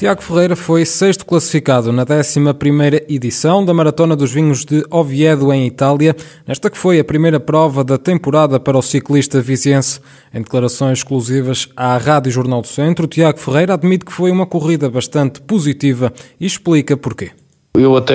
Tiago Ferreira foi sexto classificado na 11 edição da Maratona dos Vinhos de Oviedo, em Itália, nesta que foi a primeira prova da temporada para o ciclista viziense. Em declarações exclusivas à Rádio Jornal do Centro, Tiago Ferreira admite que foi uma corrida bastante positiva e explica porquê. Eu até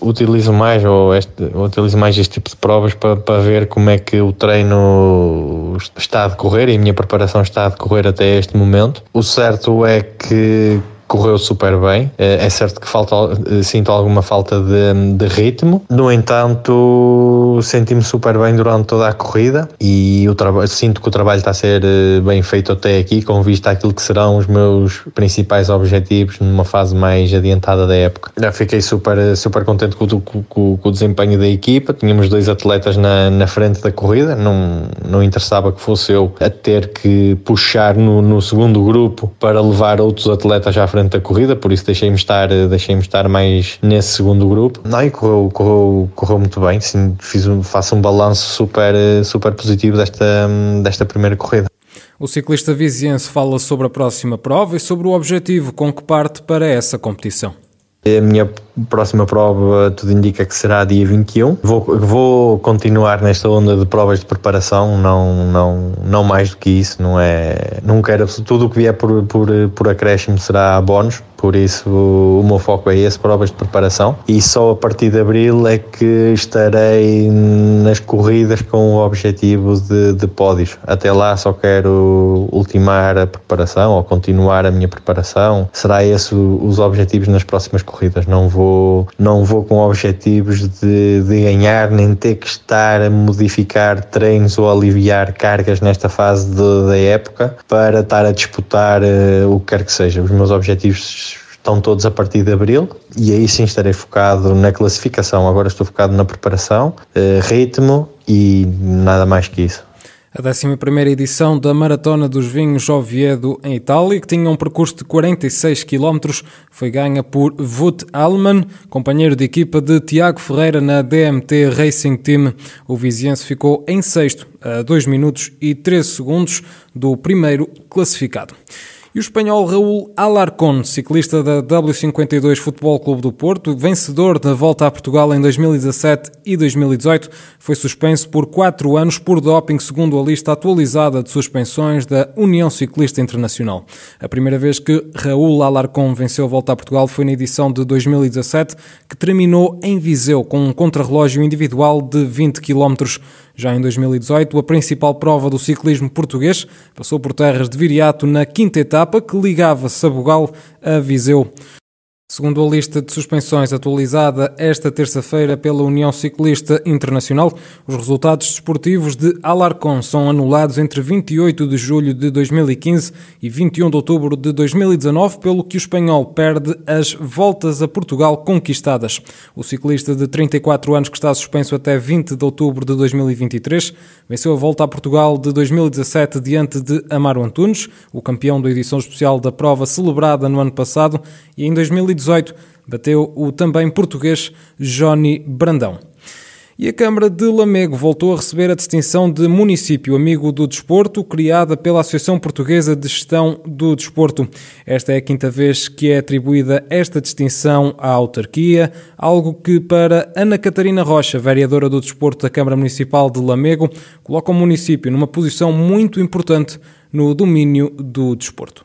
utilizo mais, ou este, utilizo mais este tipo de provas para, para ver como é que o treino está a decorrer e a minha preparação está a decorrer até este momento. O certo é que correu super bem. É, é certo que falta, eh, sinto alguma falta de, de ritmo, no entanto, senti-me super bem durante toda a corrida e o sinto que o trabalho está a ser eh, bem feito até aqui, com vista àquilo que serão os meus principais objetivos numa fase mais adiantada da época. Já fiquei super, super contente com, com, com o desempenho da equipa. Tínhamos dois atletas na, na frente da corrida, não, não interessava que fosse eu a ter que puxar no, no segundo grupo para levar outros atletas à frente da corrida, por isso deixei-me estar, deixei estar mais nesse segundo grupo. Não, e correu, correu, correu muito bem, sim, fiz um, faço um balanço super, super positivo desta, desta primeira corrida. O ciclista viziense fala sobre a próxima prova e sobre o objetivo com que parte para essa competição. A minha próxima prova tudo indica que será dia 21. Vou, vou continuar nesta onda de provas de preparação, não, não, não mais do que isso, não é. Não quero, tudo o que vier por, por, por acréscimo será bónus, por isso o meu foco é esse, provas de preparação. E só a partir de abril é que estarei nas corridas com o objetivo de, de pódios. Até lá só quero ultimar a preparação ou continuar a minha preparação. Será esse os objetivos nas próximas corridas. Não vou, não vou com objetivos de, de ganhar, nem ter que estar a modificar treinos ou aliviar cargas nesta fase de, da época para estar a disputar uh, o que quer que seja. Os meus objetivos estão todos a partir de abril e aí sim estarei focado na classificação. Agora estou focado na preparação, eh, ritmo e nada mais que isso. A 11 edição da Maratona dos Vinhos Oviedo, em Itália, que tinha um percurso de 46 km, foi ganha por Wout Alman, companheiro de equipa de Tiago Ferreira na DMT Racing Team. O viziense ficou em sexto, a 2 minutos e 13 segundos do primeiro classificado. E o espanhol Raul Alarcón, ciclista da W52 Futebol Clube do Porto, vencedor da Volta a Portugal em 2017 e 2018, foi suspenso por quatro anos por doping, segundo a lista atualizada de suspensões da União Ciclista Internacional. A primeira vez que Raul Alarcón venceu a Volta a Portugal foi na edição de 2017, que terminou em Viseu com um contrarrelógio individual de 20 km. Já em 2018, a principal prova do ciclismo português passou por terras de Viriato na quinta etapa que ligava Sabugal a Viseu. Segundo a lista de suspensões atualizada esta terça-feira pela União Ciclista Internacional, os resultados desportivos de Alarcon são anulados entre 28 de julho de 2015 e 21 de outubro de 2019, pelo que o espanhol perde as voltas a Portugal conquistadas. O ciclista de 34 anos que está suspenso até 20 de outubro de 2023 venceu a volta a Portugal de 2017 diante de Amaro Antunes, o campeão da edição especial da prova celebrada no ano passado, e em 2018 2018 bateu o também português Johnny Brandão. E a Câmara de Lamego voltou a receber a distinção de Município Amigo do Desporto, criada pela Associação Portuguesa de Gestão do Desporto. Esta é a quinta vez que é atribuída esta distinção à autarquia, algo que para Ana Catarina Rocha, vereadora do Desporto da Câmara Municipal de Lamego, coloca o município numa posição muito importante no domínio do desporto.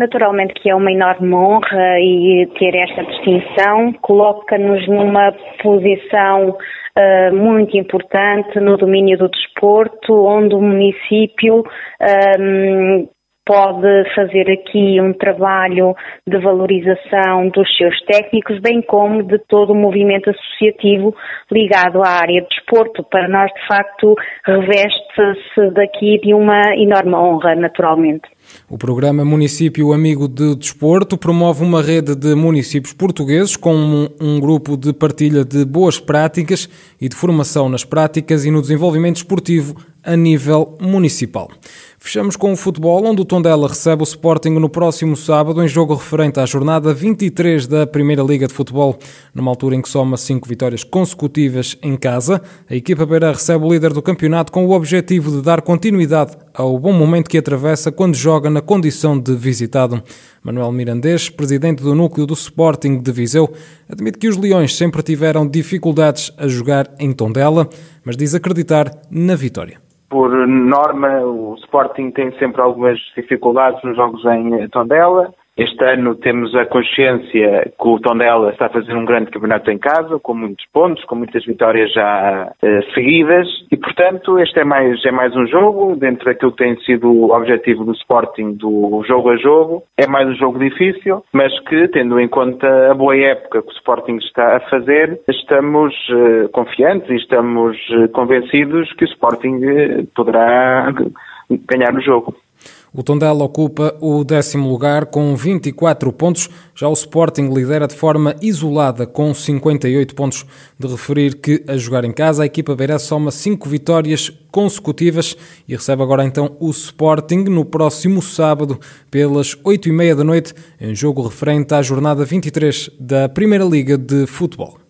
Naturalmente que é uma enorme honra e ter esta distinção coloca-nos numa posição uh, muito importante no domínio do desporto, onde o município um, pode fazer aqui um trabalho de valorização dos seus técnicos, bem como de todo o movimento associativo ligado à área de desporto. Para nós, de facto, reveste-se daqui de uma enorme honra, naturalmente. O programa Município Amigo de Desporto promove uma rede de municípios portugueses com um, um, grupo de partilha de boas práticas e de formação nas práticas e no desenvolvimento esportivo a nível municipal. Fechamos com o futebol, onde o Tondela recebe o Sporting no próximo sábado, em jogo referente à jornada 23 da Primeira Liga de Futebol, numa altura em que soma cinco vitórias consecutivas em casa. A equipa beira recebe o líder do campeonato com o objetivo de dar continuidade ao bom momento que atravessa quando joga na condição de visitado. Manuel Mirandês, presidente do núcleo do Sporting de Viseu, admite que os Leões sempre tiveram dificuldades a jogar em Tondela, mas diz acreditar na vitória por norma, o Sporting tem sempre algumas dificuldades nos jogos em Tondela. Este ano temos a consciência que o Tondela está a fazer um grande campeonato em casa, com muitos pontos, com muitas vitórias já eh, seguidas, e portanto este é mais, é mais um jogo, dentro daquilo que tem sido o objetivo do Sporting do jogo a jogo. É mais um jogo difícil, mas que, tendo em conta a boa época que o Sporting está a fazer, estamos eh, confiantes e estamos eh, convencidos que o Sporting eh, poderá ganhar o jogo. O Tondela ocupa o décimo lugar com 24 pontos. Já o Sporting lidera de forma isolada com 58 pontos. De referir que, a jogar em casa, a equipa beira soma 5 vitórias consecutivas e recebe agora então o Sporting no próximo sábado pelas 8 e meia da noite, em jogo referente à jornada 23 da Primeira Liga de Futebol.